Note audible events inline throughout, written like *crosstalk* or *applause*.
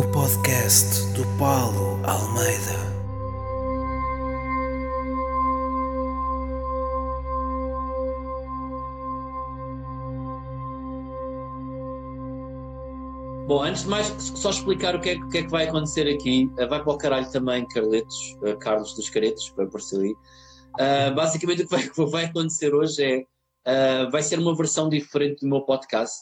O podcast do Paulo Almeida. Bom, antes de mais, só explicar o que é, o que, é que vai acontecer aqui. Uh, vai para o caralho também, Carletos, uh, Carlos dos Caretos, para aparecer aí. Uh, basicamente, o que vai, *laughs* o que vai, acontecer hoje é. vai ser uma versão diferente do meu podcast,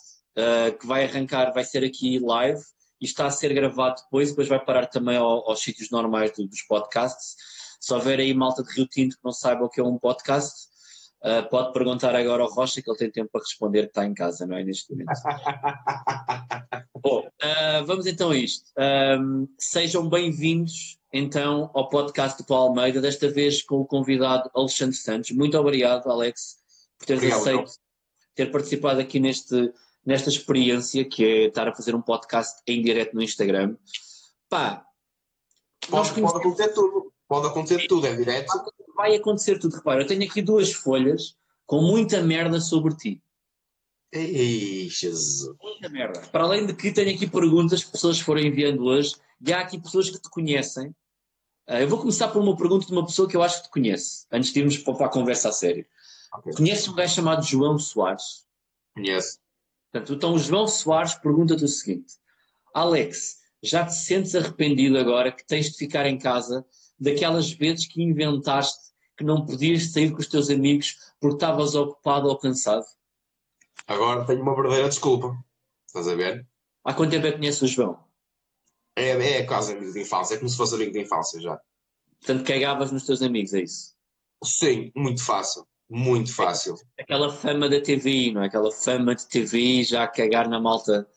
que vai arrancar, vai ser aqui live e está a ser gravado depois, depois vai parar também ao, aos sítios normais do, dos podcasts. Se houver aí malta de Rio Tinto que não saiba o que é um podcast, Uh, pode perguntar agora ao Rocha que ele tem tempo para responder que está em casa, não é? Neste momento. *laughs* Bom, uh, vamos então a isto. Um, sejam bem-vindos então ao podcast do Paulo Almeida, desta vez com o convidado Alexandre Santos. Muito obrigado, Alex, por teres obrigado, aceito ter participado aqui neste, nesta experiência que é estar a fazer um podcast em direto no Instagram. Pá, pode, conhecemos... pode acontecer tudo, pode acontecer tudo, é direto vai acontecer tudo. Repara, eu tenho aqui duas folhas com muita merda sobre ti. Ei, Jesus. Muita merda. Para além de que tenho aqui perguntas que pessoas foram enviando hoje, e há aqui pessoas que te conhecem. Uh, eu vou começar por uma pergunta de uma pessoa que eu acho que te conhece, antes de irmos para a conversa a sério. Okay. Conhece um gajo chamado João Soares? Conheço. Portanto, então o João Soares pergunta-te o seguinte: Alex, já te sentes arrependido agora que tens de ficar em casa daquelas vezes que inventaste que não podias sair com os teus amigos porque estavas ocupado ou cansado? Agora tenho uma verdadeira desculpa. Estás a ver? Há quanto tempo é que conheces o João? É, é quase amigo de infância, é como se fosse amigo de infância já. Portanto, cagavas nos teus amigos, é isso? Sim, muito fácil. Muito fácil. Aquela fama da TV, não é? Aquela fama de TV já a cagar na malta.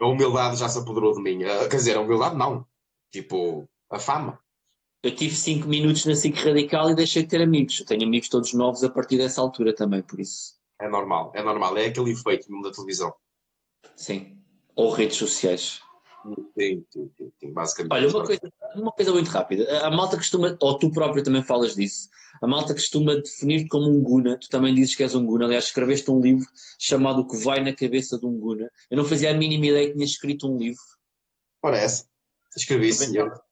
A humildade já se apoderou de mim. Ah, quer dizer, a humildade não. Tipo, a fama. Eu tive 5 minutos na SIC Radical e deixei de ter amigos. Eu tenho amigos todos novos a partir dessa altura também, por isso. É normal, é normal. É aquele efeito mesmo da televisão. Sim. Ou redes sociais. Sim, sim, sim, basicamente. Olha, uma coisa, uma coisa muito rápida. A malta costuma, ou tu próprio também falas disso, a malta costuma definir como um guna. Tu também dizes que és um guna. Aliás, escreveste um livro chamado O que vai na cabeça de um guna. Eu não fazia a mínima ideia que tinhas escrito um livro. Parece. Escrevi, senhor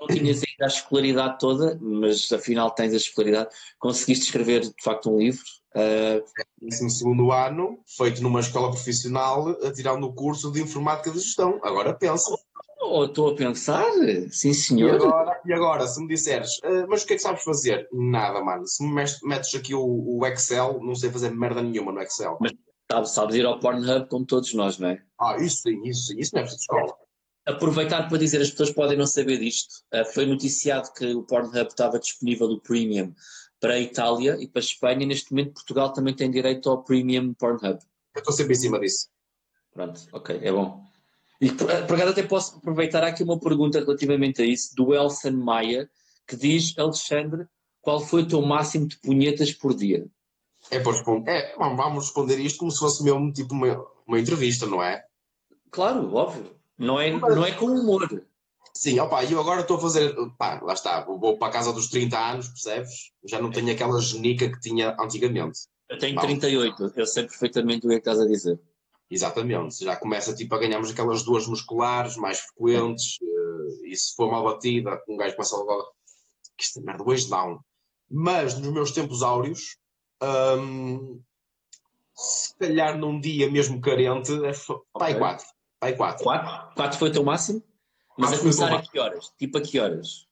não tinhas ainda a escolaridade toda, mas afinal tens a escolaridade. Conseguiste escrever de facto um livro. Uh... segundo ano, feito numa escola profissional, a tirar no curso de informática de gestão. Agora pensa. Oh, estou a pensar, sim senhor. E agora, e agora se me disseres, uh, mas o que é que sabes fazer? Nada, mano. Se me metes aqui o, o Excel, não sei fazer merda nenhuma no Excel. Mas sabes, sabes ir ao Pornhub como todos nós, não é? Ah, isso sim, isso sim, isso não é preciso escola aproveitar para dizer, as pessoas podem não saber disto, uh, foi noticiado que o Pornhub estava disponível o Premium para a Itália e para a Espanha, neste momento Portugal também tem direito ao Premium Pornhub. Eu estou sempre em cima disso. Pronto, ok, é bom. E por, eh, por acaso até posso aproveitar aqui uma pergunta relativamente a isso, do Elson Maia, que diz, Alexandre, qual foi o teu máximo de punhetas por dia? É, por, é vamos responder isto como se fosse mesmo tipo uma, uma entrevista, não é? Claro, óbvio. Não é, não é com humor. Sim, opa, eu agora estou a fazer, pá, lá está, vou para a casa dos 30 anos, percebes? Já não tenho aquela genica que tinha antigamente. Eu tenho 38, eu sei perfeitamente o que é que estás a dizer. Exatamente, já começa tipo a ganharmos aquelas duas musculares mais frequentes, uh, e se for mal batida, um gajo começa a levar, que isto é merda, hoje não. Mas nos meus tempos áureos, um, se calhar num dia mesmo carente, é okay. pai 4. Pai 4. 4? 4 foi o teu máximo? Mas a começar a que horas? Tipo a que horas?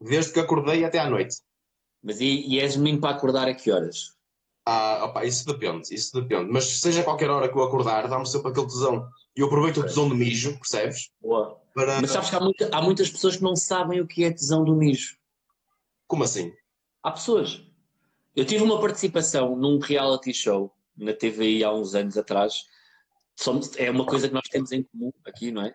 Desde que acordei até à noite. Mas e, e és menino para acordar a que horas? Ah, opa, isso depende, isso depende. Mas seja qualquer hora que eu acordar, dá-me sempre aquele tesão. E eu aproveito o tesão do mijo, percebes? Boa. Para... Mas sabes que há, muita, há muitas pessoas que não sabem o que é tesão do mijo. Como assim? Há pessoas. Eu tive uma participação num reality show na TVI há uns anos atrás somos, é uma coisa que nós temos em comum aqui, não é?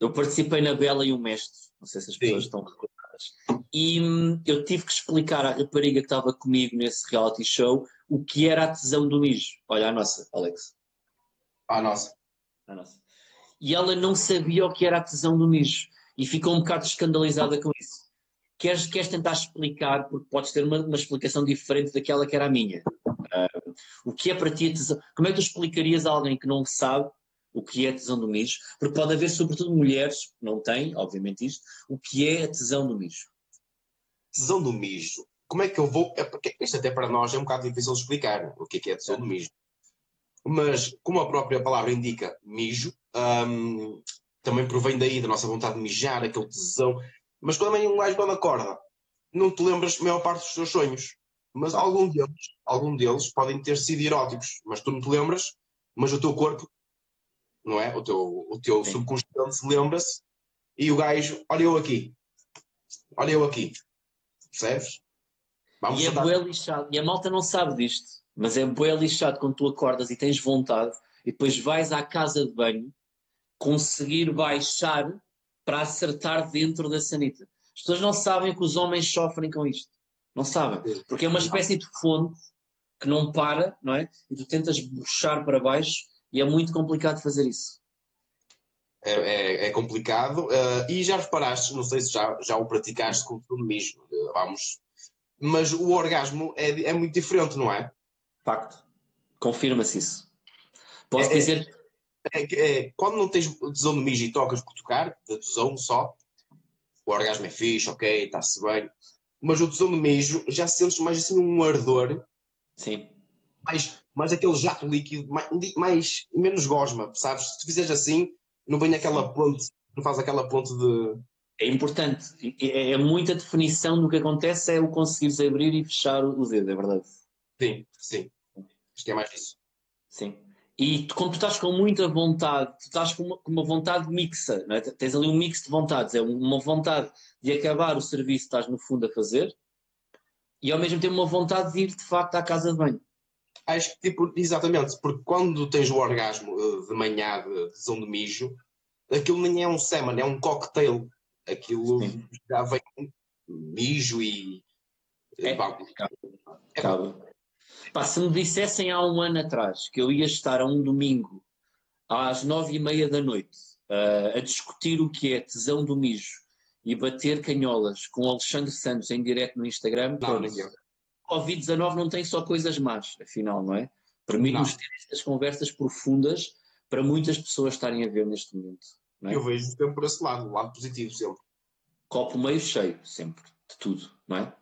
Eu participei na Bela e o Mestre, não sei se as pessoas Sim. estão recordadas, e hum, eu tive que explicar à rapariga que estava comigo nesse reality show o que era a tesão do mijo. Olha, a nossa, Alex. A nossa. A nossa. E ela não sabia o que era a tesão do mijo e ficou um bocado escandalizada com isso. Queres, queres tentar explicar, porque podes ter uma, uma explicação diferente daquela que era a minha. Uh, o que é para ti a tesão? Como é que tu explicarias a alguém que não sabe o que é tesão do mijo, porque pode haver, sobretudo, mulheres não têm, obviamente, isto, o que é a tesão do mijo. Tesão do mijo. Como é que eu vou. É porque isto até para nós é um bocado difícil explicar o que é, que é tesão do mijo. Mas, como a própria palavra indica, mijo, hum, também provém daí da nossa vontade de mijar, aquele tesão. Mas quando um gajo quando acorda, não te lembras a maior parte dos teus sonhos. Mas algum deles, algum deles podem ter sido eróticos, mas tu não te lembras, mas o teu corpo, não é? O teu, o teu subconsciente lembra-se e o gajo, olha eu aqui, olha eu aqui, percebes? Vamos e é bué lixado, e a malta não sabe disto, mas é bué lixado quando tu acordas e tens vontade e depois vais à casa de banho conseguir baixar para acertar dentro da sanita. As pessoas não sabem que os homens sofrem com isto. Não sabem. Porque é uma espécie de fonte que não para, não é? E tu tentas puxar para baixo e é muito complicado fazer isso. É, é, é complicado. Uh, e já reparaste, não sei se já, já o praticaste com o mesmo, uh, vamos. Mas o orgasmo é, é muito diferente, não é? Facto. Confirma-se isso. Posso é, é dizer. É, é, quando não tens tesão de mijo e tocas por tocar, da tesão só, o orgasmo é fixe, ok, está-se bem mas o tesão de mijo já sentes mais assim um ardor. Sim. Mais, mais aquele jato líquido, mais, mais menos gosma, sabes? Se tu fizeres assim, não vem aquela ponte, não faz aquela ponte de. É importante, é, é muita definição do que acontece, é o conseguires abrir e fechar o dedo, é verdade. Sim, sim. Acho que é mais isso. Sim. E tu, como tu estás com muita vontade, tu estás com uma, com uma vontade mixa, é? tens ali um mix de vontades, é uma vontade de acabar o serviço que estás no fundo a fazer e ao mesmo tempo uma vontade de ir de facto à casa de banho. Acho que tipo, exatamente, porque quando tens o orgasmo eh, de manhã de tesão de mijo, aquilo nem é um semen, é um cocktail. Aquilo Sim. já vem mijo e. É, acaba. acaba. Pá, se me dissessem há um ano atrás que eu ia estar a um domingo às nove e meia da noite uh, a discutir o que é tesão do mijo e bater canholas com Alexandre Santos em direto no Instagram, Covid-19 não tem só coisas más, afinal, não é? Permite-nos ter estas conversas profundas para muitas pessoas estarem a ver neste momento. É? Eu vejo sempre por esse lado, o lado positivo sempre. Copo meio cheio, sempre, de tudo, não é?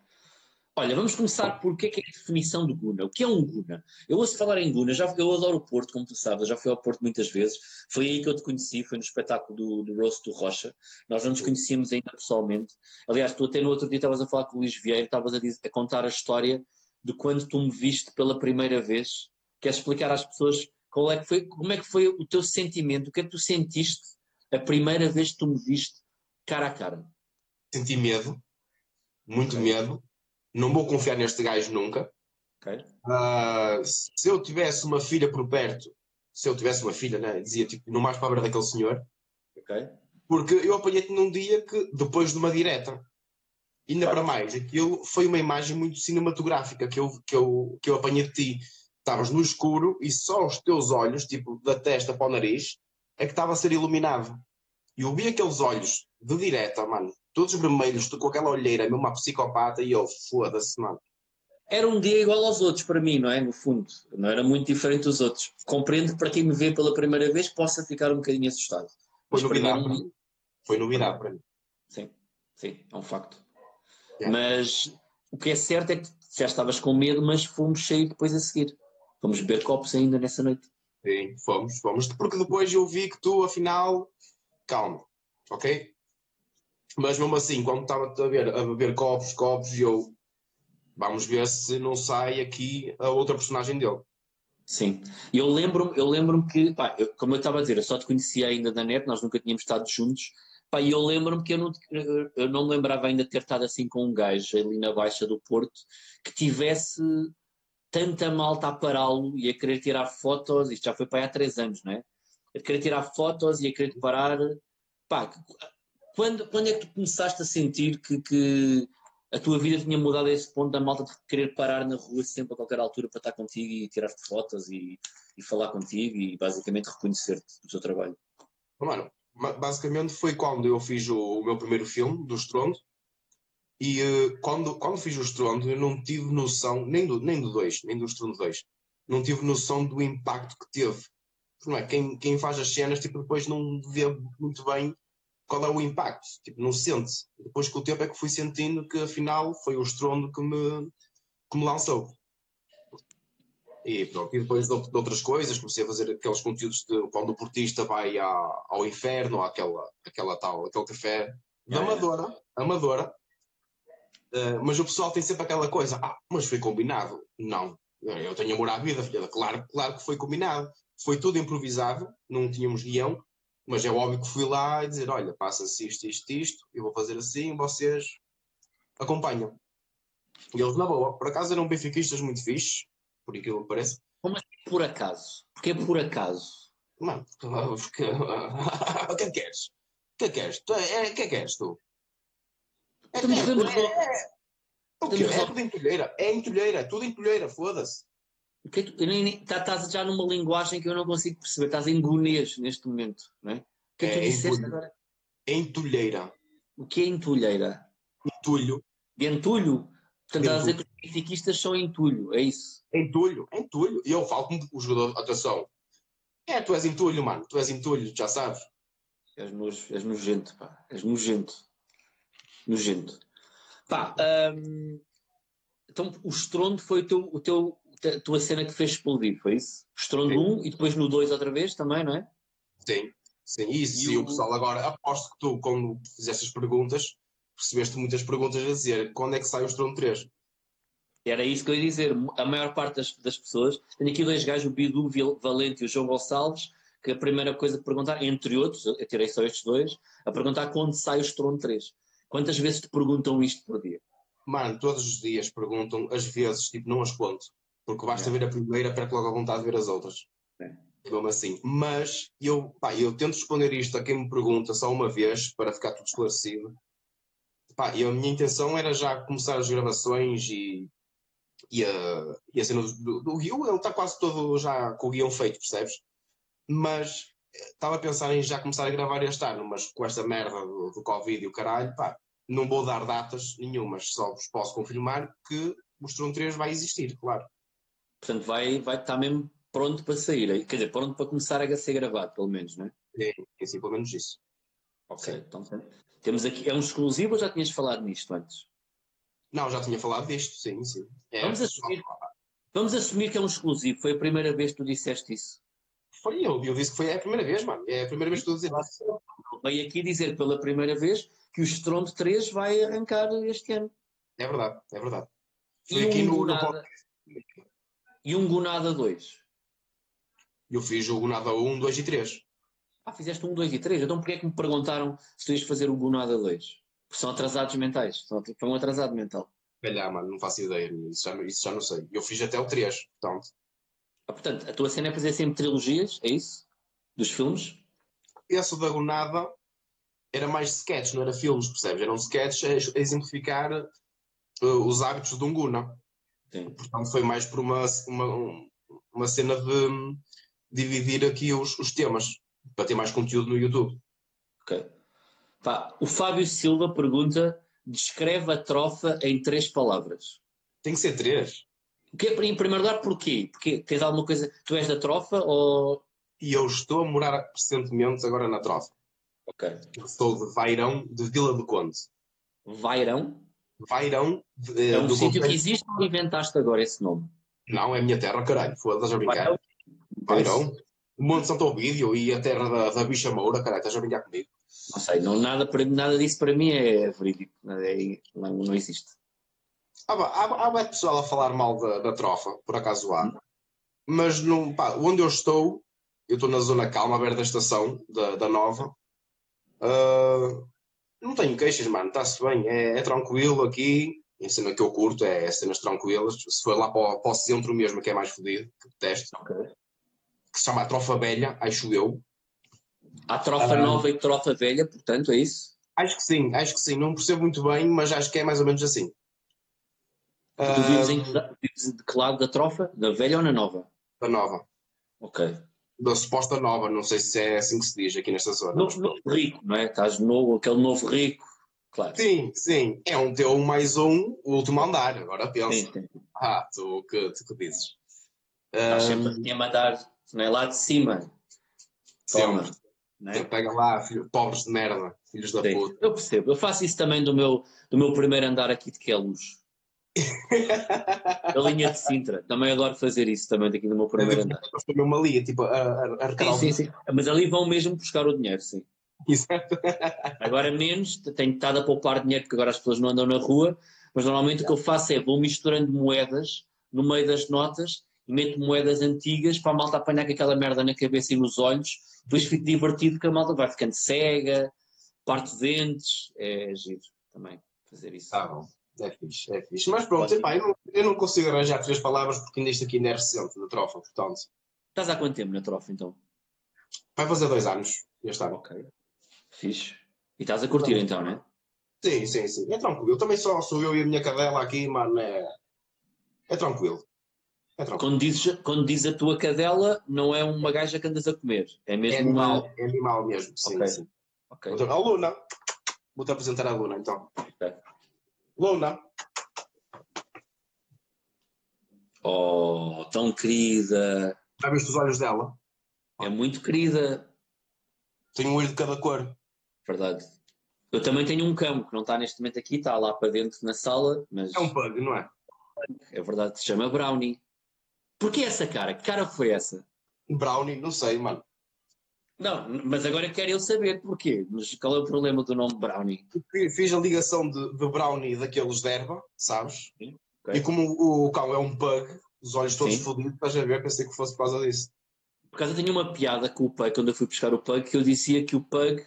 Olha, vamos começar por o que é, que é a definição de Guna. O que é um Guna? Eu ouço falar em Guna, já, eu adoro o Porto, como tu sabes, já fui ao Porto muitas vezes. Foi aí que eu te conheci, foi no espetáculo do, do Roast do Rocha. Nós não nos conhecíamos ainda pessoalmente. Aliás, tu até no outro dia estavas a falar com o Luís Vieira, estavas a, a, contar a história de quando tu me viste pela primeira vez. Queres explicar às pessoas qual é que foi, como é que foi o teu sentimento? O que é que tu sentiste a primeira vez que tu me viste cara a cara? Senti medo, muito okay. medo não vou confiar neste gajo nunca. Okay. Uh, se eu tivesse uma filha por perto, se eu tivesse uma filha, né, dizia tipo, não mais para daquele senhor. Okay. Porque eu apanhei-te num dia que, depois de uma direta, ainda para mais, aquilo foi uma imagem muito cinematográfica que eu, que eu, que eu apanhei de ti. Estavas no escuro e só os teus olhos, tipo, da testa para o nariz, é que estava a ser iluminado. E eu vi aqueles olhos de direta, mano, todos vermelhos, com aquela olheira, mesmo uma psicopata, e eu, foda-se, mano. Era um dia igual aos outros para mim, não é? No fundo, não era muito diferente dos outros. Compreendo que para quem me vê pela primeira vez possa ficar um bocadinho assustado. Foi novidade para mim. Foi novidade para mim. Sim, sim, é um facto. Mas o que é certo é que já estavas com medo, mas fomos cheios depois a seguir. Fomos beber copos ainda nessa noite. Sim, fomos, fomos, porque depois eu vi que tu, afinal, calma, ok? Mas mesmo assim, quando estava a, ver, a beber copos, copos, e eu vamos ver se não sai aqui a outra personagem dele. Sim, eu lembro-me eu lembro que, pá, eu, como eu estava a dizer, eu só te conhecia ainda da net, nós nunca tínhamos estado juntos, pá, e eu lembro-me que eu não, eu não lembrava ainda de ter estado assim com um gajo ali na Baixa do Porto que tivesse tanta malta a pará-lo e a querer tirar fotos, isto já foi para aí há três anos, não é? A querer tirar fotos e a querer parar, pá, quando, quando é que tu começaste a sentir que, que a tua vida tinha mudado a esse ponto da malta de querer parar na rua sempre a qualquer altura para estar contigo e tirar-te fotos e, e falar contigo e basicamente reconhecer-te do teu trabalho? Mano, basicamente foi quando eu fiz o, o meu primeiro filme, do Estrondo, e uh, quando, quando fiz o Estrondo eu não tive noção, nem do 2, nem, do nem do Estrondo 2, não tive noção do impacto que teve. não é? Quem, quem faz as cenas, tipo, depois não vê muito bem qual é o impacto, tipo, não sente. Depois com o tempo é que fui sentindo que afinal foi o estrondo que me, que me lançou. E pronto, e depois de, outras coisas, comecei a fazer aqueles conteúdos de quando o portista vai à, ao inferno, àquela, àquela tal, aquele café de amadora, amadora. Uh, mas o pessoal tem sempre aquela coisa, ah, mas foi combinado. Não, eu tenho amor à vida, filha. Claro, claro que foi combinado. Foi tudo improvisado, não tínhamos guião, mas é óbvio que fui lá e dizer: olha, passa-se isto, isto, isto, eu vou fazer assim, vocês acompanham. E eles, na boa, por acaso eram benfiquistas muito fixes, por aquilo que parece. Como assim por acaso? Porque é por acaso? Mano, porque... *laughs* o que é que queres? O que é que queres? É, o que é que queres tu? É, Estamos é, vendo- é, o? Estamos É tudo entulheira, é entulheira, é tudo entulheira, foda-se. Que que- tá- Estás já numa linguagem que eu não consigo perceber. Estás em gonês neste momento, não é? O que é que tu disseste em agora? Entulheira. O que é entulheira? Entulho. De entulho? Portanto, estás a dizer que os benfiquistas são entulho, é isso? Entulho, entulho. E eu falo como o jogador, atenção. É, tu és entulho, mano, tu és entulho, já sabes. És, nojo, és nojento, pá. És nojento. Nojento. Pá, hum, então o estrondo foi o teu, o teu, a tua cena que fez explodir, foi isso? O estrondo Sim. 1 e depois no 2 outra vez também, não é? Sim, sim. E isso, E e o- o pessoal agora, aposto que tu, quando fizeste as perguntas, recebeste muitas perguntas a dizer quando é que sai o Estrondo 3. Era isso que eu ia dizer. A maior parte das, das pessoas. Tenho aqui dois gajos, o Bidu Valente e o João Gonçalves, que a primeira coisa que perguntaram, entre outros, eu tirei só estes dois, a perguntar quando sai o Estrondo 3. Quantas vezes te perguntam isto por dia? Mano, todos os dias perguntam, às vezes, tipo, não as conto. Porque basta É. ver a primeira, perco logo a vontade de ver as outras. É. Mesmo assim. Mas eu, pá, eu tento responder isto a quem me pergunta só uma vez, para ficar tudo esclarecido. Pá, e a minha intenção era já começar as gravações e, e, a, e a cena do, do, do guião, ele está quase todo já com o guião feito, percebes? Mas estava a pensar em já começar a gravar este ano, mas com esta merda do, do Covid e o caralho, pá, não vou dar datas nenhumas, só vos posso confirmar que o Stron 3 vai existir, claro. Portanto, vai, vai estar mesmo pronto para sair. Quer dizer, pronto para começar a ser gravado, pelo menos, não é? É, é sim, pelo menos isso. Ok. Então, temos aqui. É um exclusivo ou já tinhas falado nisto antes? Não, já tinha falado disto, sim, sim. É, Vamos assumir. Vamos assumir que é um exclusivo. Foi a primeira vez que tu disseste isso. Foi eu, eu disse que foi a primeira vez, mano. É a primeira vez que estou a dizer isso. Veio aqui dizer pela primeira vez que o Estrondo 3 vai arrancar este ano. É verdade, é verdade. E Foi aqui um no, no Gunada, e um Gunada 2. Eu fiz o Gunada 1, 2 e 3. Ah, fizeste um, dois e três. Então porquê é que me perguntaram se tu ias fazer o Gunada 2? Porque são atrasados mentais. Foi um atrasado mental. Calhar, mano, não faço ideia. Isso já, isso já não sei. Eu fiz até o 3, portanto. Ah, portanto, a tua cena é fazer sempre trilogias, é isso? Dos filmes? Esse da Gunada era mais sketch, não era filmes, percebes? Era um sketch a exemplificar uh, os hábitos de um Guna. Sim. Portanto, foi mais por uma, uma, uma cena de hum, dividir aqui os, os temas, para ter mais conteúdo no YouTube. Ok. Pá, o Fábio Silva pergunta: descreve a trofa em três palavras. Tem que ser três. Que em primeiro lugar, porquê? Porque tens alguma coisa. Tu és da trofa ou. E eu estou a morar recentemente agora na Trofa. Ok. Eu sou de Vairão, de Vila do Conde. Vairão? Vairão de, É um sítio que existe ou inventaste agora esse nome? Não, é a minha terra, caralho. Foda-se a brincar. Vairão? Vairão. O Monte Santo Ovídio e a terra da, da Bicha Moura, caralho, estás a brincar comigo? Não sei, não, nada, nada disso para mim é verídico. É- não, não existe. Há, há, há bué pessoal a falar mal da, da trofa, por acaso há. Mas não, pá, onde eu estou, eu estou na zona calma, à beira da estação, da, da Nova. Ah, não tenho queixas, mano, está-se bem, é, é tranquilo aqui. A cena que eu curto é cenas tranquilas. Se for lá para o, para o centro mesmo, que é mais fodido, que detesto, que se chama a Trofa Velha, acho eu. Há trofa Ah. nova e trofa velha, portanto, é isso? Acho que sim, acho que sim. Não percebo muito bem, mas acho que é mais ou menos assim. Tu Ah, vives, em, que la- vives de que lado da trofa? Na velha ou na nova? da Nova. Ok. Da suposta Nova, não sei se é assim que se diz aqui nesta zona. Novo, novo rico, não é? Estás novo, aquele novo rico. Claro. Sim, sim. É um teu mais um, o último andar. Agora pensa. Sim, sim. Ah, tu o que, tu que dizes? Estás Ah, sempre assim a mandar, não é? Lá de cima. Toma. Sempre. é? Pega lá, filho, pobres de merda, filhos da Sim, puta. eu percebo. Eu faço isso também do meu, do meu primeiro andar aqui de Queluz. Da linha de Sintra. Também adoro fazer isso também daqui do meu primeiro andar. Foi mesmo ali, tipo, a, a, a Sim, sim, sim. Mas ali vão mesmo buscar o dinheiro, sim. Exato. Agora menos, tenho estado a poupar dinheiro porque agora as pessoas não andam na rua, mas normalmente o que eu faço é vou misturando moedas no meio das notas e meto moedas antigas para a malta apanhar com aquela merda na cabeça e nos olhos, depois fico divertido que a malta vai ficando cega, parte dentes, é giro também fazer isso. Tá bom. É fixe, é fixe. Mas pronto, epá, eu, não, eu não consigo arranjar três palavras porque ainda isto aqui ainda é recente na trofa, portanto. Estás há quanto tempo na trofa então? Vai fazer dois anos este ano. Ok. Fixe. E estás a curtir então, não é? Sim, sim, sim. É tranquilo. Eu também só sou eu e a minha cadela aqui, mano. É, é tranquilo. É tranquilo. Quando dizes, quando diz a tua cadela, não é uma gaja que andas a comer, é É mesmo animal, uma. é animal mesmo. Sim, sim. Ok. Vou ter- A Luna. Vou-te apresentar a Luna então. Ok. Luna. Oh, tão querida. Já viste os olhos dela? É muito querida. Tem um olho de cada cor. Verdade. Eu também tenho um cão que não está neste momento aqui, está lá para dentro na sala, mas É um pug, não é? é verdade, se chama Brownie. Porquê essa cara? Que cara foi essa? Brownie, não sei, mano. Não, mas agora quero eu saber porquê. Mas qual é o problema do nome Brownie? Fi- Fiz a ligação de, de Brownie daqueles de erva, sabes? Sim, E como o, o cão é um pug, os olhos todos Sim. fodidos, estás a ver? Pensei que fosse por causa disso. Por causa tinha uma piada com o Pug, quando eu fui buscar o Pug, que eu dizia que o Pug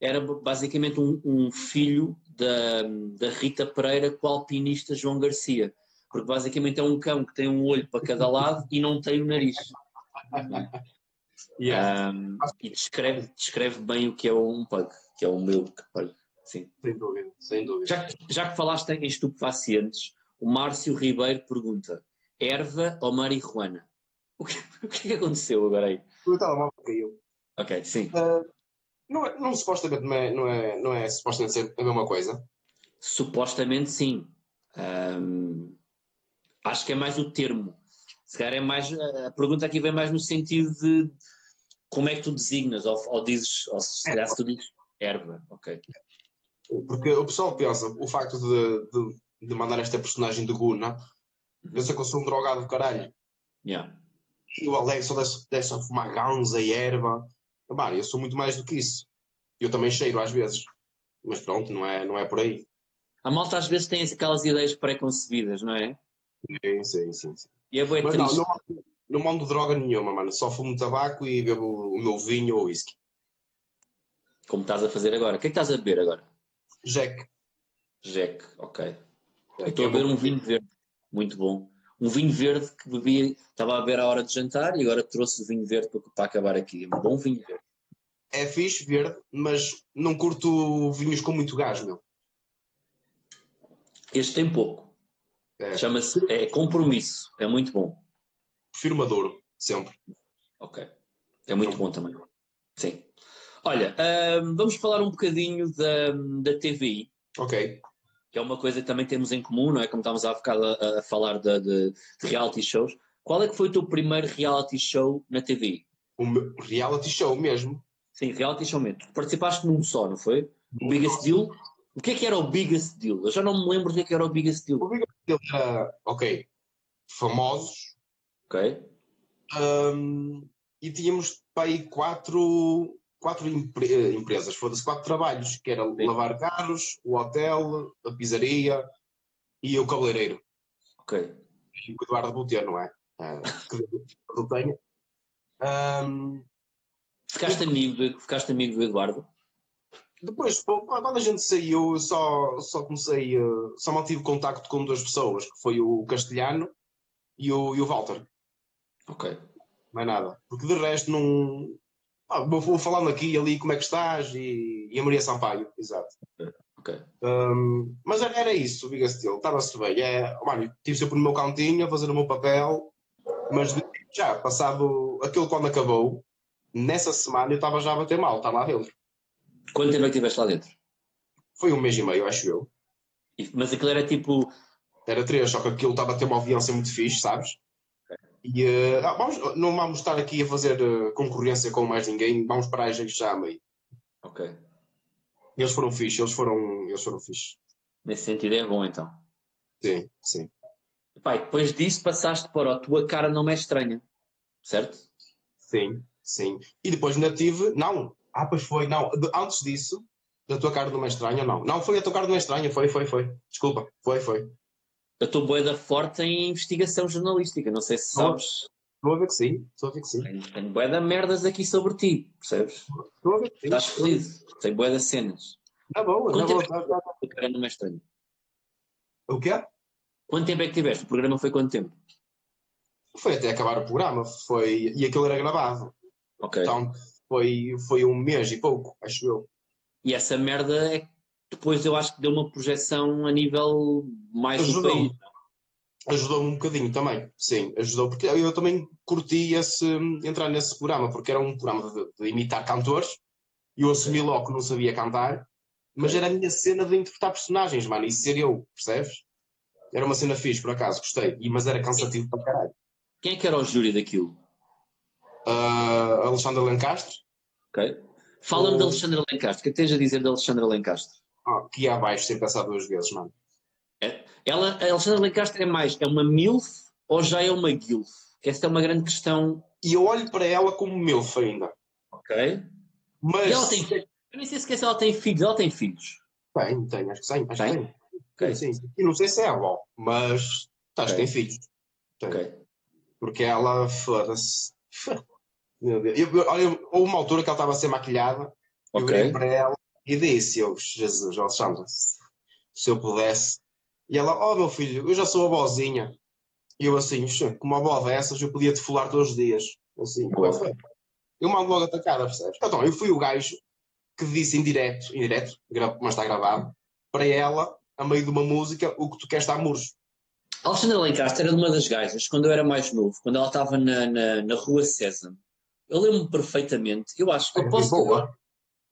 era basicamente um, um filho da, da Rita Pereira com o alpinista João Garcia. Porque basicamente é um cão que tem um olho para cada lado e não tem o nariz. *laughs* Um, e descreve, descreve bem o que é um Pug, que é o meu Pug. Sim. Sem dúvida, sem dúvida. Já, que- já que falaste em estupefacientes, o Márcio Ribeiro pergunta: erva ou marihuana? O que, *laughs* o que é que aconteceu agora aí? O telemóvel caiu. Ok, sim. Não, é, não supostamente não é, não, é, não é supostamente ser a mesma coisa. Supostamente sim. Ahm, acho que é mais o termo. Se calhar é mais. A pergunta aqui vem mais no sentido de como é que tu designas, ou, ou dizes, ou se calhar se tu dizes erva, ok. Porque o pessoal pensa, o facto de, de, de mandar esta personagem de Guna, pensa que eu sou um drogado do caralho. Yeah. E o Alex só desce, desce a fumar ganza e erva. Mano, eu sou muito mais do que isso. Eu também cheiro às vezes. Mas pronto, não é, não é por aí. A malta às vezes tem aquelas ideias pré-concebidas, não é? Sim, sim, sim. sim. E é bem Mas não, triste. não, não mando droga nenhuma, mano. Só fumo tabaco e bebo o meu vinho ou whisky. Como estás a fazer agora. O que é que estás a beber agora? Jack. Jack, ok. Jack Estou é a beber um vinho verde, muito bom. Um vinho verde que bebi, estava a beber à hora de jantar e agora trouxe o vinho verde para, para acabar aqui. Um bom vinho verde. É fixe, verde, mas não curto vinhos com muito gás, meu. Este tem pouco. É, Chama-se é compromisso. É muito bom. prefiro Maduro, sempre. Ok. É muito bom também. Sim. Olha, ahm, vamos falar um bocadinho da, da TVI, Ok. que é uma coisa que também temos em comum, não é? Como estávamos há bocado a, a falar de, de- de reality shows. Qual é que foi o teu primeiro reality show na TVI? O meu- reality show mesmo. Sim, reality show mesmo. Participaste num só, não foi? O Biggest Deal? O que é que era o Biggest Deal? Eu já não me lembro do que é que era o Biggest Deal. Ele era, ok, famosos. Ok? hum, e tínhamos aí quatro, quatro eh, empresas, foda-se, quatro trabalhos, que era Sim. lavar carros, o hotel, a pizzaria e o cabeleireiro. Ok. E o Eduardo Boutier, não é? Ah, que eu tenho. Hum, Ficaste amigo, ficaste amigo do Eduardo? Depois, quando a gente saiu, eu só, só comecei, eh, só mantive contacto com duas pessoas, que foi o Castelhano e o, e o Walter. Ok. Mais nada. Porque de resto não. Ah, vou, falando aqui e ali como é que estás e, e a Maria Sampaio, exato. Ok. Hum, mas era, era isso, o Big Steel, estava-se bem. É, mano, estive sempre no meu cantinho a fazer o meu papel, mas já, passado aquilo quando acabou, nessa semana eu estava já a bater mal, está lá dentro. Quanto tempo é que estiveste lá dentro? Foi um mês e meio, acho eu. E- Mas aquilo era tipo. Era três, só que aquilo estava a ter uma audiência muito fixe, sabes? E ah, vamos, não vamos estar aqui a fazer eh, concorrência com mais ninguém, vamos para a gente já meio. Ok. Eles foram fixe, eles foram, eles foram fixe. Nesse sentido é bom então. Sim, sim. Pai, depois disso passaste para a tua cara não me é estranha. Certo? Sim, sim. E depois ainda tive. Não, ah, pois foi, não. De- antes disso, da tua cara não é estranha, não. Não, foi a tua cara não é estranha, foi, foi, foi. Desculpa, foi, foi. Eu estou boeda forte em investigação jornalística. Não sei se sabes. Estou a ver que sim, estou a ver que sim. Tenho, tenho boeda merdas aqui sobre ti. Percebes? Estou a ver que sim. Estás feliz. Tem boeda cenas. Na boa, na Quanto boa. tempo tá, tá, tá. Cara é estranha. O quê? Quanto tempo é que tiveste? O programa foi quanto tempo? Foi até acabar o programa, foi. E aquilo era gravado. Ok. Então foi, foi um mês e pouco, acho eu. E essa merda é que depois eu acho que deu uma projeção a nível mais do Ajudou. país. Ajudou-me um bocadinho também, sim, ajudou, porque eu também curti esse, entrar nesse programa, porque era um programa de, de imitar cantores, e eu assumi logo que não sabia cantar, mas era a minha cena de interpretar personagens, mano, e ser eu, percebes? Era uma cena fixe, por acaso, gostei, e, mas era cansativo para caralho. Quem é que era o júri daquilo? Ah, Alexandre Lencastre, Ok? Fala-me O- de Alexandre Lencastre. O que é que tens a dizer de Alexandre Lencastre? ah, que ia abaixo sem pensar duas vezes, mano. Ela, a Alexandra Lencastre é mais, é uma MILF ou já é uma GILF? Esta é uma grande questão. E eu olho para ela como milf ainda, Ok? mas... E ela tem. Eu nem sei se ela tem filhos. Ela tem filhos. Tem, tem, acho que sim, acho Tem? que tem. Ok. Sim, sim. E não sei se é avó, mas acho Ok. que tem filhos. Tem. Ok. Porque ela, foda-se. Meu Deus. Eu, eu, houve uma altura que ela estava a ser maquilhada, eu Ok. virei para ela e disse: eu, Jesus, Alexandra, se se eu pudesse. E ela, oh meu filho, eu já sou avózinha. E eu assim, "Xe, com uma avó dessas, eu podia te fular todos os dias. Assim, Boa. eu, eu mando logo atacada, percebes? Então, eu fui o gajo que disse em direto, em direto, mas está gravado, para ela, a meio de uma música, o que tu queres dar muros. A Alexandra Lencastre era de uma das gajas, quando eu era mais novo, quando ela estava na, na, na rua Sésamo. Eu lembro-me perfeitamente. Eu acho que eu posso. Boa.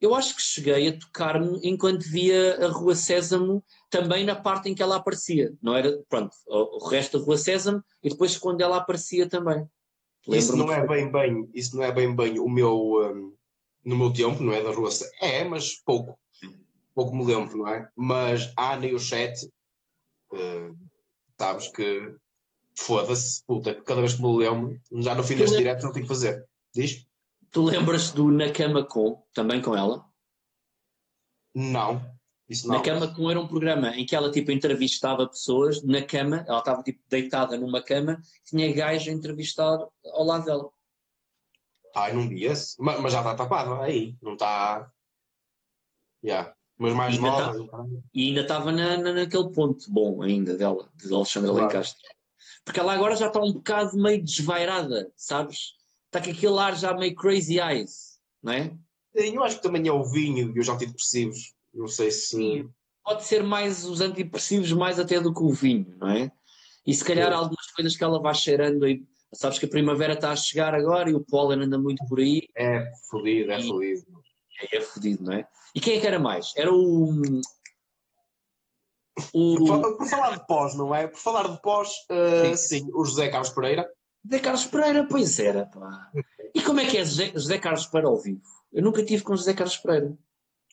Eu acho que cheguei a tocar-me enquanto via a Rua Sésamo também na parte em que ela aparecia. Não era, pronto, o, resto da Rua Sésamo e depois quando ela aparecia também. Isso não é bem bem, isso não é bem bem o meu hum, no meu tempo, não é da rua. Se- É, mas pouco. Pouco me lembro, não é? Mas a Ana e o chat, hum, sabes que foda-se, puta, cada vez que me lembro, já no fim deste lem- direto não tenho que fazer. Diz? Tu lembras do Na Cama Com, também com ela? Não. Isso não. Na Cama Com era um programa em que ela tipo entrevistava pessoas na cama, ela estava tipo deitada numa cama, tinha gajo a entrevistar ao lado dela. Ai, não vi esse. Mas, mas já está tapada aí. Não está. Yeah. Mas mais Ainda nova. tá? tá? E ainda estava na, na- naquele ponto bom ainda dela, de Alexandra Claro. Lencastre. Porque ela agora já está um bocado meio desvairada, sabes? Está com aquele ar já meio crazy eyes, não é? Sim, Eu acho que também é o vinho e os antidepressivos. Não sei se. Sim. Pode ser mais os antidepressivos mais até do que o vinho, não é? E se calhar Sim. algumas coisas que ela vai cheirando aí. Sabes que a primavera está a chegar agora e o pólen anda muito por aí. É fodido, é fodido. É, é fodido, não é? E quem é que era mais? Era o. O Por, por falar de pós, não é? Por falar de pós, uh, sim. o José Carlos Pereira. José Carlos Pereira, pois era, pá. E como é que é José, José Carlos Pereira ao vivo? Eu nunca tive com José Carlos Pereira.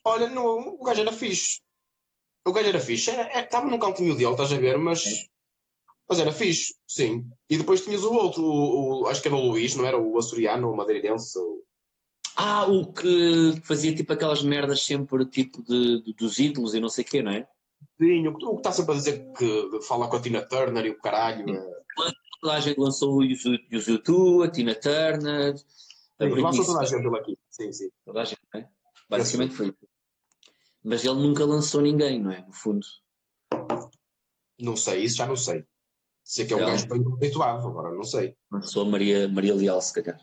Olha, o gajo era fixe. O gajo era fixe. Era- é, Estava num cantinho dele, estás a ver? Mas, mas era fixe, sim. E depois tinhas o outro, o, o- acho que era o Luís, não era? O açoriano, o madeirense. o- Ah, o que fazia tipo aquelas merdas sempre tipo de, de- dos ídolos e não sei o quê, não é? Sim, o que o que está sempre a dizer que fala com a Tina Turner e o caralho. É- Toda a gente lançou o Yuzu Yuzu U2, a Tina Turner, a Sim, lançou toda a gente aqui. Sim, sim. toda a gente, não é? Basicamente foi isso. Mas ele nunca lançou ninguém, não é? No fundo. Não sei, isso já não sei. Sei que é um gajo bem conceituado, agora não sei. Lançou a Maria, Maria Leal, se calhar.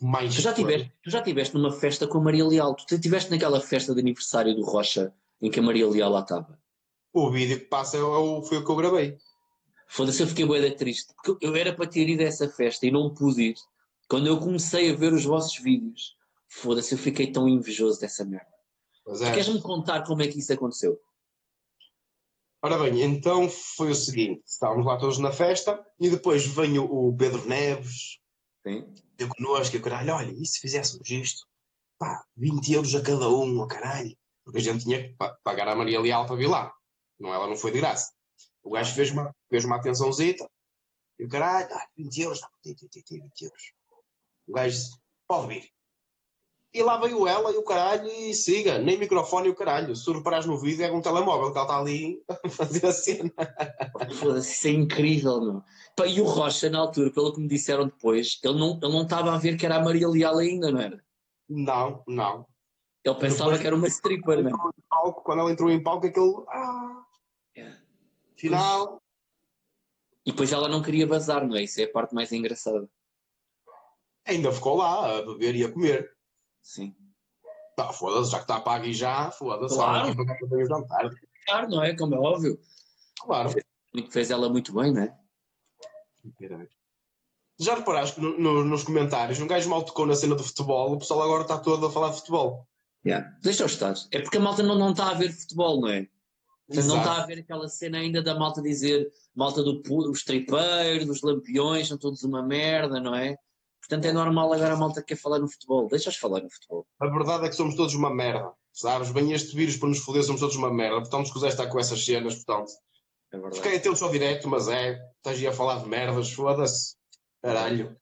Mais Tu já, tiveste, tu já tiveste numa festa com a Maria Leal. Tu estiveste naquela festa de aniversário do Rocha em que a Maria Leal lá estava. O vídeo que passa é o- foi o que eu gravei. Foda-se, eu fiquei bué triste. Porque eu era para ter ido a essa festa e não pude ir. Quando eu comecei a ver os vossos vídeos, foda-se, eu fiquei tão invejoso dessa merda. É, Queres-me contar como é que isso aconteceu? Ora bem, então foi o seguinte: estávamos lá todos na festa e depois vem o, Pedro Neves, Sim. eu connosco, e o caralho, olha, e se fizéssemos isto? Pá, 20 euros a cada um, oh, caralho. Porque a gente tinha que pa- pagar a Maria Leal para vir lá. Não, ela não foi de graça. O gajo fez uma, fez uma atençãozita e o caralho, ah, 20 euros, tá, tem, tem, tem, tem 20 euros. O gajo disse, pode vir. E lá veio ela e o caralho e siga, nem microfone e o caralho. Se tu no vídeo é um telemóvel que ela está ali *laughs* a fazer a cena. Foda-se, Isso é incrível, meu. E o Rocha, na altura, pelo que me disseram depois, ele não ele não estava a ver que era a Maria Leal ainda, não era? Não, não. Ele pensava Depois- que era uma stripper, não é? Quando ela entrou em palco, aquele. Ah, final. E depois ela não queria bazar, não é? Isso é a parte mais engraçada. Ainda ficou lá a beber e a comer. Sim. Tá, foda-se, já que está pago e já, foda-se, Claro. jantar. Claro, não é? Como é óbvio. Claro. Fez ela muito bem, não é? Já reparaste que no- no- nos comentários um gajo mal tocou na cena do futebol, o pessoal agora está todo a falar de futebol. Deixa eu estar. É porque a malta não, não está a ver futebol, não é? Portanto, não está a ver aquela cena ainda da malta dizer malta do os tripeiros, os lampiões, são todos uma merda, não é? Portanto, é normal agora a malta quer falar no futebol. Deixa-os falar no futebol. A verdade é que somos todos uma merda. Sabes? Bem, este vírus para nos foder somos todos uma merda. Portanto, se quiser estar com essas cenas, portanto. É verdade. Fiquei a tê-lo só direto, mas é. Estás aí a falar de merdas, foda-se. Caralho.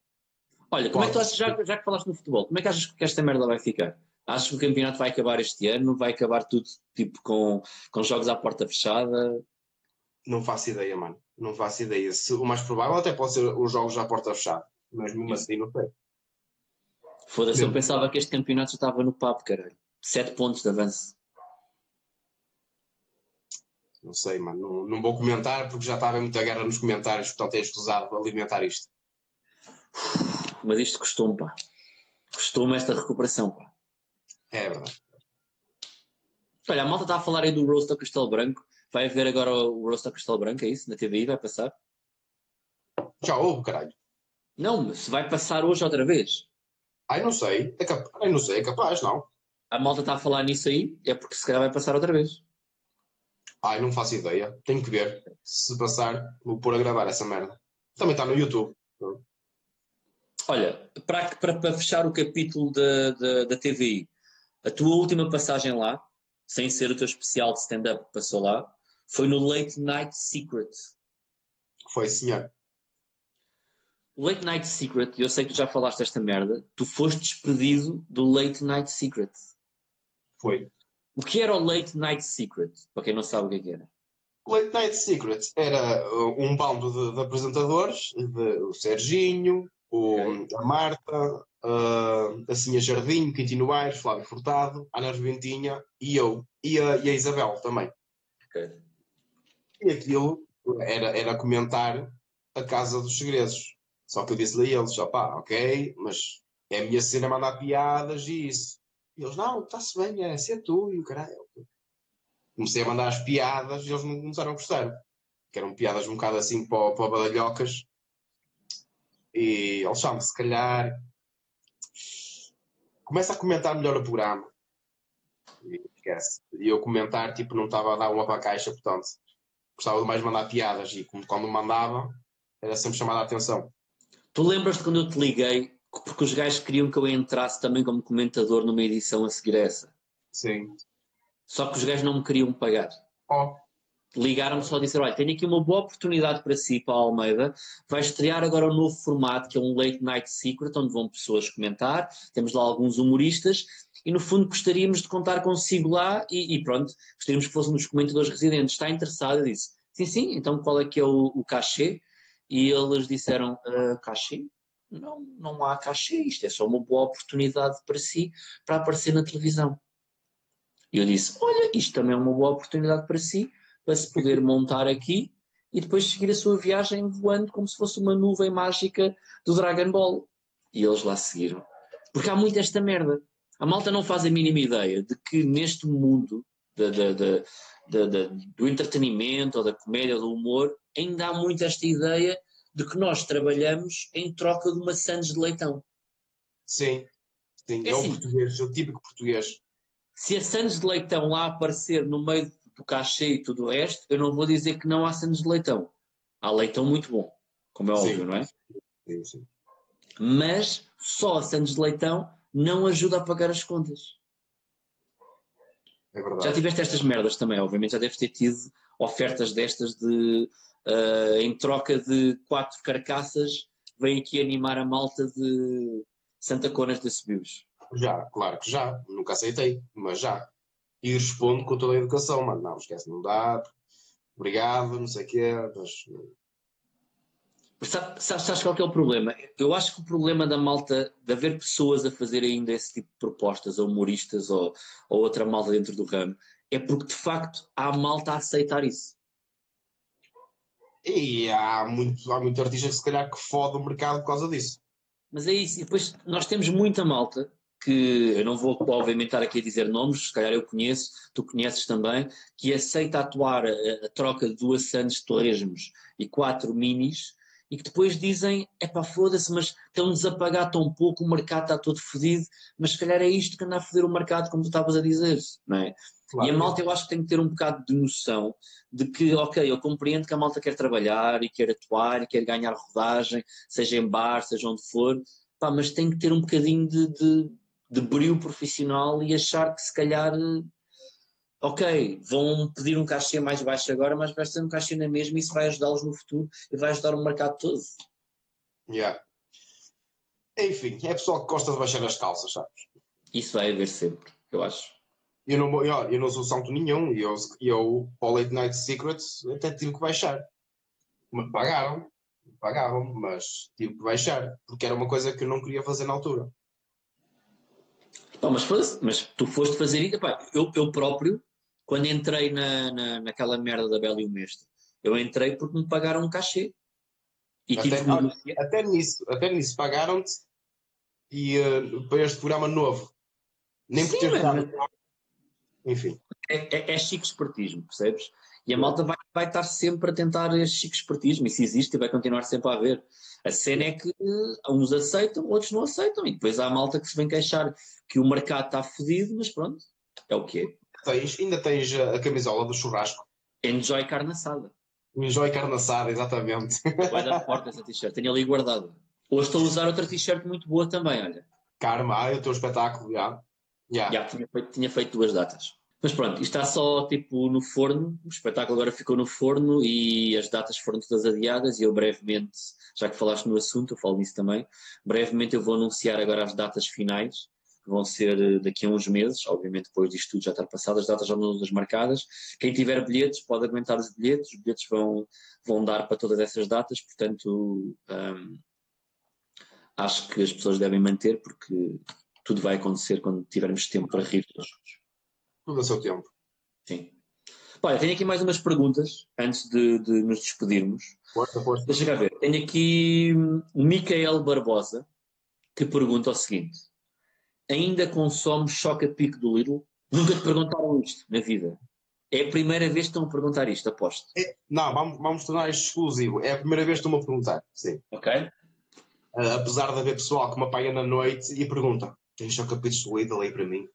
Olha, como é que tu achas, já, já que falaste no futebol, como é que achas que esta merda vai ficar? Achas que o campeonato vai acabar este ano? Vai acabar tudo tipo com, com jogos à porta fechada? Não faço ideia, mano. Não faço ideia. Se, o mais provável até pode ser os jogos à porta fechada. Mas mesmo assim, não sei. Foda-se, eu pensava que este campeonato já estava no papo, caralho. Sete pontos de avanço. Não sei, mano. Não, não vou comentar porque já estava muita guerra nos comentários, portanto é escusado alimentar isto. Mas isto custou-me, pá. Custou-me esta recuperação, pá. É verdade. Olha, a malta está a falar aí do Roast ao Castelo Branco. Vai haver agora o Roast ao Castelo Branco, é isso? Na TVI vai passar? Já houve, caralho. Não, mas se vai passar hoje outra vez. Ai, não sei. É capaz, ai, não sei, é capaz, não. A malta está a falar nisso aí, é porque se calhar vai passar outra vez. Ai, não faço ideia. Tenho que ver. Se passar, vou pôr a gravar essa merda. Também está no YouTube. Olha, para, para, para fechar o capítulo da, da, da TVI, a tua última passagem lá, sem ser o teu especial de stand-up que passou lá, foi no Late Night Secret. Foi, senhor. O Late Night Secret, eu sei que tu já falaste esta merda, tu foste despedido do Late Night Secret. Foi. O que era o Late Night Secret? Para quem não sabe o que é que era. Late Night Secret era uh, um bando de, de apresentadores, de, o Serginho, o, a Marta, uh, a Sinha Jardim, Quintino Aires, Flávio Furtado, Ana Reventinha e eu, e a, e a Isabel também. Ok. E aquilo era, era comentar a Casa dos Segredos. Só que eu disse-lhe a eles, opá, ok, mas é a minha cena mandar piadas e isso. E eles, não, está-se bem, é ser tu e o caralho. Comecei a mandar as piadas e eles não começaram a gostar. Que eram piadas um bocado assim para, o- para badalhocas. E eles chamam se calhar. Começa a comentar melhor o programa. E esquece. E eu comentar, tipo, não estava a dar uma para a caixa, portanto, gostava de mais mandar piadas. E como- quando mandava, era sempre chamada a atenção. Tu lembras-te quando eu te liguei, porque os gajos queriam que eu entrasse também como comentador numa edição a seguir a essa. Sim. Só que os gajos não me queriam pagar. Oh, Ligaram-me só a dizer: Olha, tenho aqui uma boa oportunidade para si, para a Almeida. Vai estrear agora um novo formato, que é um Late Night Secret, onde vão pessoas comentar. Temos lá alguns humoristas. E no fundo gostaríamos de contar consigo lá. E, e pronto, gostaríamos que fosse um dos comentadores residentes. Está interessado? Eu disse: Sim, sim, então qual é que é o, o cachê? E eles disseram: "Ah, Cachê? Não, não há cachê. Isto é só uma boa oportunidade para si para aparecer na televisão. E eu disse: Olha, isto também é uma boa oportunidade para si, para se poder montar aqui e depois seguir a sua viagem voando como se fosse uma nuvem mágica do Dragon Ball. E eles lá seguiram. Porque há muito esta merda. A malta não faz a mínima ideia de que neste mundo da- da- da- do entretenimento, ou da comédia, ou do humor, ainda há muito esta ideia de que nós trabalhamos em troca de maçãs de leitão. sim. Sim, É é, o assim. português, é o típico português. Se a Santos de Leitão lá aparecer no meio tipo cachê e tudo o resto, eu não vou dizer que não há sandes de leitão. Há leitão muito bom, como é Sim. óbvio, não é? Sim, sim. Mas só sandes de leitão não ajuda a pagar as contas. É verdade. Já tiveste estas merdas também, obviamente, já deves ter tido ofertas destas de ah, em troca de quatro carcaças, vem aqui animar a malta de Santa Conas de Subios. Já, claro que já. Nunca aceitei, mas já. E respondo com toda a educação, mano. Não, esquece, não dá. Obrigado, não sei o quê. Mas sabe- Sabes, sabes qual que é o problema? Eu acho que o problema da malta, de haver pessoas a fazer ainda esse tipo de propostas, ou humoristas, ou, ou outra malta dentro do ramo, é porque de facto há malta a aceitar isso. E há muito, há muito artista que se calhar que fode o mercado por causa disso. Mas é isso, e depois nós temos muita malta que eu não vou obviamente estar aqui a dizer nomes, se calhar eu conheço, tu conheces também, que aceita atuar a, a troca de duas Santos Torresmos e quatro minis e que depois dizem, é pá, foda-se, mas estão-nos a pagar tão pouco, o mercado está todo fodido, mas se calhar é isto que anda a foder o mercado, como tu estavas a dizer, não é? E a malta eu acho que tem que ter um bocado de noção de que, ok, eu compreendo que a malta quer trabalhar e quer atuar e quer ganhar rodagem, seja em bar, seja onde for, pá, mas tem que ter um bocadinho de, de, de brilho profissional e achar que se calhar, eh, ok, vão pedir um cachê mais baixo agora, mas vai ser um cachê na mesma e isso vai ajudá-los no futuro e vai ajudar o mercado todo. Yeah. Enfim, é pessoal que gosta de baixar as calças, sabes? Isso vai haver sempre, eu acho. Eu não, eu, eu não sou santo nenhum e eu, eu, para o Late Night Secrets, até tive que baixar. Me pagaram, pagavam, mas tive que baixar, porque era uma coisa que eu não queria fazer na altura. Pá, mas, foda-se, mas tu foste fazer isso, pá, eu, eu próprio, quando entrei na, na, naquela merda da Bela e o Mestre, eu entrei porque me pagaram um cachê. E Até- tive olha. Até nisso, até nisso pagaram-te e eh, para este programa novo. Nem por Sim, ter mas-. Enfim, É, é, é chique espertismo, percebes? E a malta vai, vai estar sempre a tentar esse chique espertismo, isso existe e vai continuar sempre a haver. A cena é que eh, uns aceitam, outros não aceitam, e depois há a malta que se vem queixar que o mercado está fodido, mas pronto, é o que é. tens, ainda tens a, camisola do churrasco. Enjoy carne assada. Enjoy carne assada, exatamente. Vai dar *laughs* forte essa t-shirt, tenho ali guardada. Hoje estou a usar outra t-shirt muito boa também, olha. Karma, ah, o teu espetáculo, já. Já. Já tinha feito, tinha feito duas datas. Mas pronto, isto está só tipo no forno, o espetáculo agora ficou no forno e as datas foram todas adiadas e eu brevemente, já que falaste no assunto, eu falo nisso também, brevemente eu vou anunciar agora as datas finais, que vão ser eh, daqui a uns meses, obviamente depois disto tudo já estar passado, as datas já não todas marcadas. Quem tiver bilhetes pode aguentar os bilhetes, os bilhetes vão, vão dar para todas essas datas, portanto hum, acho que as pessoas devem manter porque tudo vai acontecer quando tivermos tempo para rir todos juntos. Tudo a seu tempo. Sim. Olha, tenho aqui mais umas perguntas antes de, de nos despedirmos. Força, força. Deixa cá ver. Tenho aqui hum, o Micael Barbosa que pergunta o seguinte: Ainda consomes choca-pico do Lidl? Nunca te perguntaram isto na vida. É a primeira vez que estão a perguntar isto, aposto. É, não, vamos, vamos tornar isto exclusivo. É a primeira vez que estou-me a perguntar. Sim. Ok? Ah, apesar de haver pessoal que me apanha na noite e pergunta: tens chocapitos do Lidl aí para mim?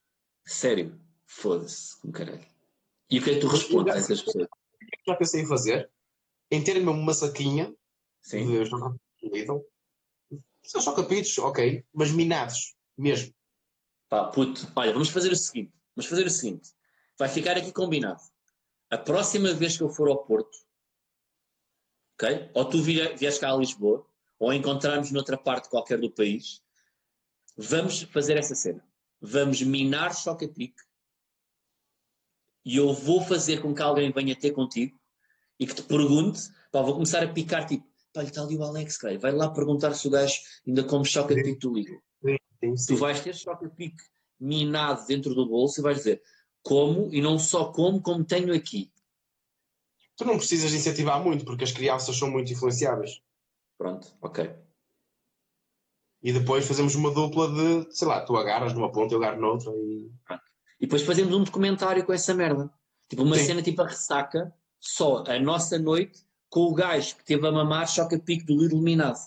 Sério. Foda-se, com caralho. E o que é que tu respondes a essas pessoas? Já pensei em fazer? Em ter mesmo uma saquinha Sim. de Lidl. São chocapitos, ok, mas minados mesmo. Pá, puto, olha, vamos fazer o seguinte: vamos fazer o seguinte. Vai ficar aqui combinado. A próxima vez que eu for ao Porto, ok? Ou tu vies cá a Lisboa, ou encontrarmos noutra parte qualquer do país, vamos fazer essa cena. Vamos minar Chocapic e eu vou fazer com que alguém venha ter contigo e que te pergunte, pá, vou começar a picar tipo, pá, está ali o Alex, cara, vai lá perguntar se o gajo ainda come Chocapic do Lidl tu vais ter choca-pique minado dentro do bolso e vais dizer como e não só como, como tenho aqui. Tu não precisas incentivar muito, porque as crianças são muito influenciáveis. Pronto, ok. E depois fazemos uma dupla de, sei lá, tu agarras numa ponta, eu agarro noutra e. E depois fazemos um documentário com essa merda. Tipo uma Sim. cena tipo a ressaca, só a nossa noite com o gajo que teve a mamar choca-pique do minado.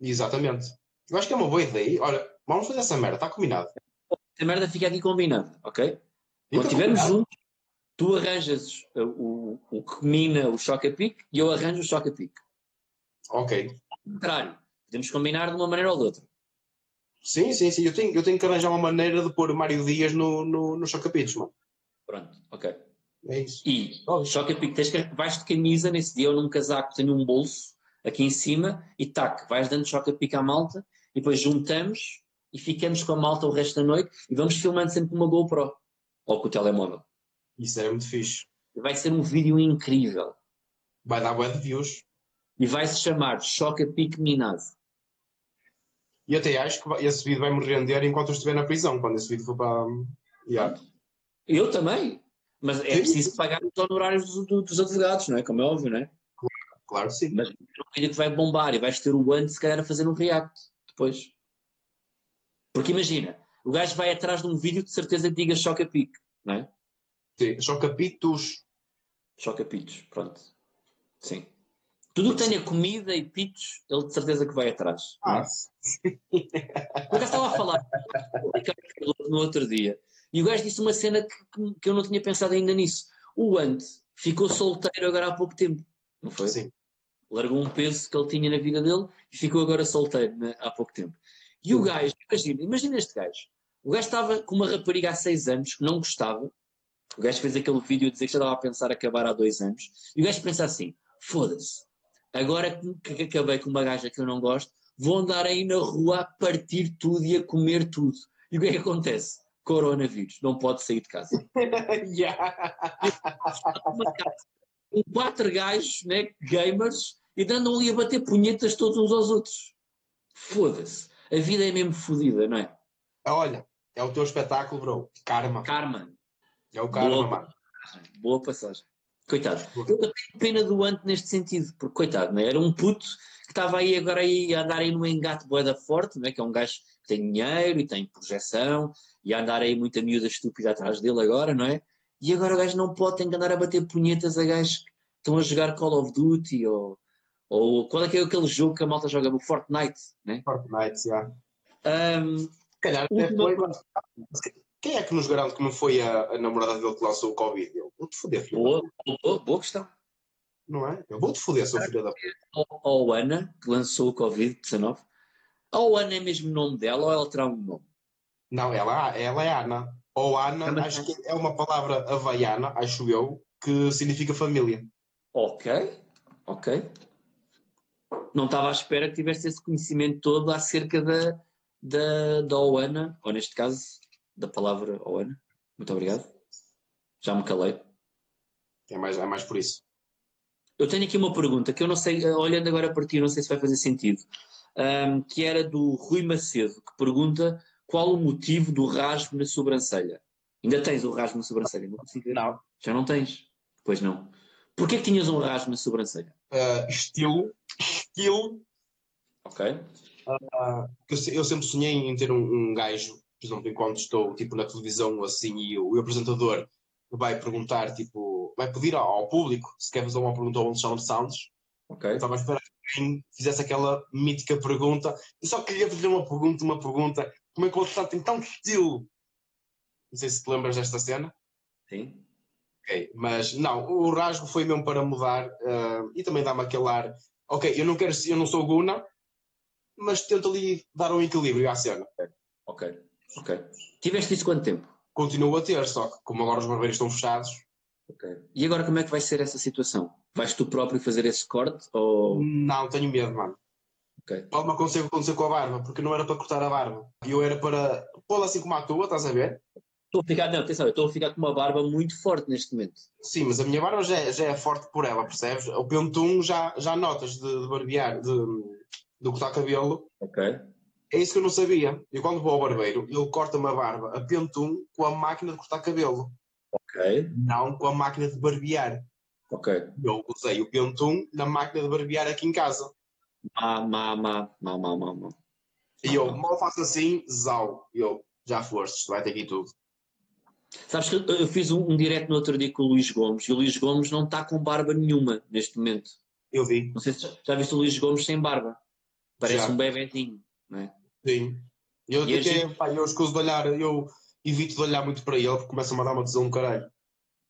Exatamente. Eu acho que é uma boa ideia. Olha, vamos fazer essa merda, está combinado. A merda fica aqui combinado, ok? Então, Quando estivermos juntos, Tu arranjas uh, o, o que mina o choca-pique e eu arranjo o choca-pique. Ok. Ao contrário, podemos combinar de uma maneira ou de outra. Sim, sim, sim. Eu tenho, eu tenho que arranjar uma maneira de pôr Mário Dias no, no, no choca-pitos, mano. Pronto, ok. É isso. E tens que vais de camisa nesse dia ou num casaco, tenho um bolso aqui em cima e tac, vais dando choca-pique à malta e depois juntamos e ficamos com a malta o resto da noite e vamos filmando sempre com uma GoPro ou com o telemóvel. Isso era muito fixe. Vai ser um vídeo incrível Vai dar de views. e vai se chamar Choca-Pique Minado. E até acho que esse vídeo vai me render enquanto eu estiver na prisão, quando esse vídeo for para. Yeah. Eu também, mas é Sim. preciso pagar os honorários dos, do- dos advogados, não é? Como é óbvio, não é? Claro que sim. Mas é um vídeo que vai bombar e vais ter o ano se calhar a fazer um react depois. Porque imagina, o gajo vai atrás de um vídeo de certeza que diga choca-pique, não é? Sim. Choca-pitos. Choca-pitos, pronto. Sim. Tudo que tenha comida e pitos, ele de certeza que vai atrás. é? Ah, acaso estava a falar no outro dia e o gajo disse uma cena que, que- que eu não tinha pensado ainda nisso. O Ant ficou solteiro agora há pouco tempo, não foi? sim. Largou um peso que ele tinha na vida dele e ficou agora solteiro né, há pouco tempo. E o gajo, imagina, imagina este gajo. O gajo estava com uma rapariga há seis anos que não gostava. O gajo fez aquele vídeo a dizer que já estava a pensar acabar há dois anos. E o gajo pensa assim: foda-se, agora que, acabei com uma gaja que eu não gosto, vou andar aí na rua a partir tudo e a comer tudo. E o que é que acontece? Coronavírus, não pode sair de casa. *laughs* yeah. Com quatro gajos, né, gamers, e dando ali a bater punhetas todos uns aos outros. Foda-se. A vida é mesmo fodida, não é? Olha, é o teu espetáculo, bro. Karma. Karma. É o karma, Boa. mano. Boa passagem. Coitado. Eu tenho pena do Ante neste sentido, porque coitado, não é? era um puto que estava aí agora aí a andar aí no engate boeda forte, não é? que é um gajo que tem dinheiro e tem projeção, e a andar aí muita miúda estúpida atrás dele agora, não é? E agora o gajo não pode, tem que andar a bater punhetas a gajos que estão a jogar Call of Duty ou, ou qual é que é aquele jogo que a malta joga? O Fortnite, né? Fortnite, já. Ahm, Se calhar até Última foi. Quem é que nos garante que não foi a, a namorada dele que lançou o Covid? Eu vou-te foder, boa, boa, boa questão. Não é? Eu vou-te foder, seu filho da puta. Ou Ana, que lançou o Covid-19. Ou Ana é mesmo o nome dela ou ela terá um nome? Não, ela, ela é Ana. Ou Ana, Também acho que é uma palavra havaiana, acho eu, que significa família. Ok, ok. Não estava à espera que tivesse esse conhecimento todo acerca da, da, da Oana, ou neste caso, da palavra Oana. Muito obrigado. Já me calei. É mais, é mais por isso. Eu tenho aqui uma pergunta que eu não sei, olhando agora para ti, não sei se vai fazer sentido, Ahm, que era do Rui Macedo, que pergunta qual o motivo do rasgo na sobrancelha. Ainda tens o rasgo na sobrancelha? Não. Não. Já não tens? Pois não. Porquê que tinhas um rasgo na sobrancelha? Ah, estilo, estilo. Ok. ah, eu, eu sempre sonhei em ter um, um gajo, por exemplo, enquanto estou tipo na televisão assim, e o, o apresentador vai perguntar, tipo, vai pedir ao, ao público se quer fazer uma pergunta ao Alexandre Santos. Ok. Estava a esperar que alguém fizesse aquela mítica pergunta. Eu só queria fazer uma pergunta, uma pergunta. Como é que o Alexandre tem tanto estilo? Não sei se te lembras desta cena. Sim. Ok, mas não, o rasgo foi mesmo para mudar ah, e também dá-me aquele ar. Ok, eu não quero eu não sou Guna, mas tento ali dar um equilíbrio à cena. Ok. Ok. Tiveste isso quanto tempo? Continuo a ter, só que como agora os barbeiros estão fechados, Ok. E agora como é que vai ser essa situação? Vais tu próprio fazer esse corte ou. não tenho medo, mano. Ok. Pode-me acontecer com a barba, porque não era para cortar a barba. Eu era para pô-la assim como a tua, estás a ver? Estou a ficar, não, atenção, eu estou a ficar com uma barba muito forte neste momento. Sim, mas a minha barba já é, já é forte por ela, percebes? O pentum já, já notas de, de barbear, de, de cortar cabelo. Ok. É isso que eu não sabia. Eu quando vou ao barbeiro, ele corta-me a barba a pentum com a máquina de cortar cabelo, Ok. não com a máquina de barbear. Ok. Eu usei o pentum na máquina de barbear aqui em casa. Má, má, má, má, má, má, má. E eu mal faço assim, zau. E eu, já foste, vai ter aqui tudo. Sabes que eu- eu fiz um, um direto no outro dia com o Luís Gomes e o Luís Gomes não está com barba nenhuma neste momento. Eu vi, Não sei se já, já viste o Luís Gomes sem barba. Parece Já. um bebezinho, não é? Sim. Eu, E até, gente- pá, eu escuso de olhar, eu evito de olhar muito para ele porque começa-me a dar uma tesão do caralho.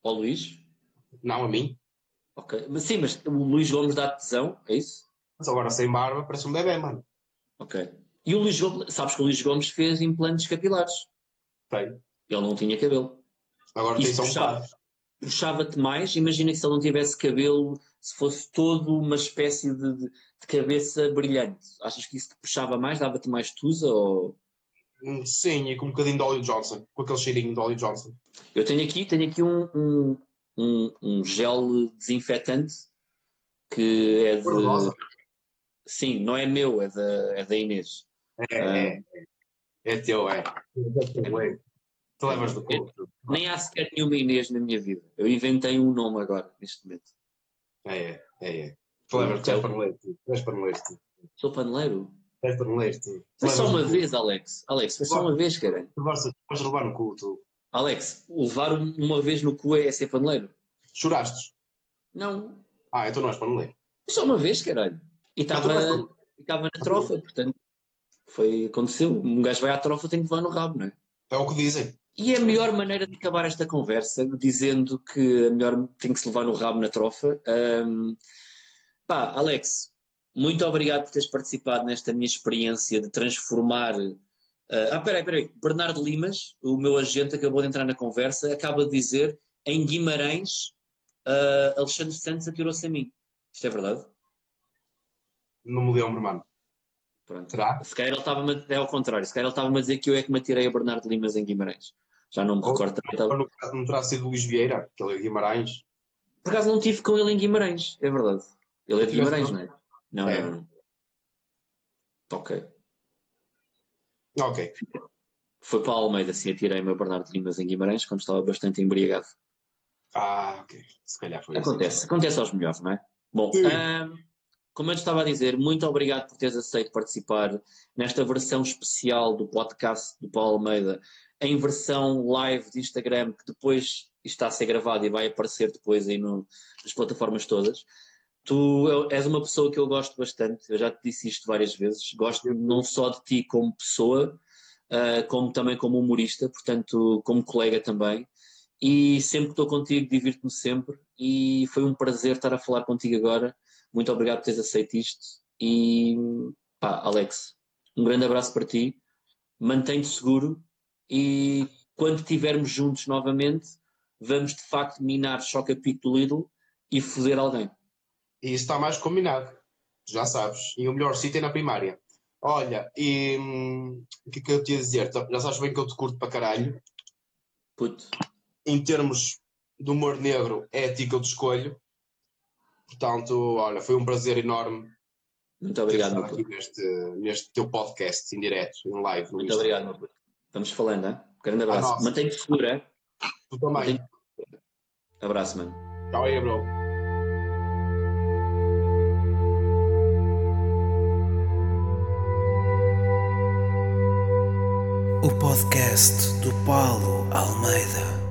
Ao Luís? Não, a mim. Ok. Mas sim, mas o Luís Gomes dá tesão, é isso? Mas agora sem barba parece um bebê, mano. Ok. E o Luís Gomes, sabes que o Luís Gomes fez implantes capilares. Tem. Ele não tinha cabelo. Agora tem Isso só um par. Puxava-te mais, imagina que se ele não tivesse cabelo, se fosse todo uma espécie de, de- de cabeça brilhante. Achas que isso te puxava mais, dava-te mais tusa ou... Hum, Sim, e com um bocadinho de óleo Johnson. Com aquele cheirinho de óleo Johnson. Eu tenho aqui, tenho aqui um, um, um, um gel desinfetante que é de. Sim, não é meu, é da, é da Inês. É, é, é. É teu, é. Tu levas do cu. Nem há sequer nenhuma Inês na minha vida. Eu inventei um nome agora, neste momento. É, é, é. É. Tu és paneleiro, tu. És paneleiro. Sou paneleiro? És paneleiro, tu. Foi só uma vez, Alex. Alex, foi só uma vez, caralho. Tu vais, vais levar no cu, tu. Alex, levar uma vez no cu é ser paneleiro? Choraste? Não. Ah, então não és paneleiro. Foi só uma vez, caralho. E estava estava na trofa, portanto. Foi, aconteceu. Um gajo vai à trofa, tem que levar no rabo, não é? É o que dizem. E a melhor maneira de acabar esta conversa, dizendo que a melhor tem que se levar no rabo na trofa. Pá, Alex, muito obrigado por teres participado nesta minha experiência de transformar. ah, ah, peraí, peraí. Bernardo Limas, o meu agente, acabou de entrar na conversa, acaba de dizer em Guimarães, ah, Alexandre Santos atirou-se a mim. Isto é verdade? Não me lembro, mano. Pronto. Será? Se calhar ele estava é ao contrário, se calhar ele estava-me a dizer que eu é que me atirei a Bernardo Limas em Guimarães. Já não me Ou- recordo. No caso não terá sido Luís Vieira, que ele é Guimarães. Por acaso não tive com ele em Guimarães, é verdade. Ele é de Tiveste Guimarães, não? é? Não, É. não, não. Ok. Ok. Foi para a Almeida, sim, atirei-me a Bernardo Limas em Guimarães quando estava bastante embriagado. Ah, ok. Se calhar foi isso. Acontece, acontece aos melhores, não é? Bom, como eu te estava a dizer, muito obrigado por teres aceito participar nesta versão especial do podcast do Paulo Almeida, em versão live de Instagram, que depois está a ser gravado e vai aparecer depois aí no- nas plataformas todas. Tu és uma pessoa que eu gosto bastante, eu já te disse isto várias vezes, gosto não só de ti como pessoa, ah, como também como humorista, portanto, como colega também. E sempre que estou contigo, divirto-me sempre. E foi um prazer estar a falar contigo agora. Muito obrigado por teres aceito isto. E pá, Alex, um grande abraço para ti. Mantém-te seguro. E quando estivermos juntos novamente, vamos de facto minar Choca Pico do Lidl e foder alguém. E isso está mais combinado. Já sabes. E o melhor sítio é na primária. Olha, e hum, o que é que eu te ia dizer? Já sabes bem que eu te curto para caralho. Puto, Em termos de humor negro, é a ti que eu te escolho. Portanto, olha, foi um prazer enorme muito obrigado, meu aqui puto. neste, neste teu podcast em direto, em live. Muito obrigado, meu puto. Vamos falando, hein? Grande abraço. Mantém-te seguro, hein? Tu também. Abraço, mano. Tchau aí, bro. O podcast do Paulo Almeida.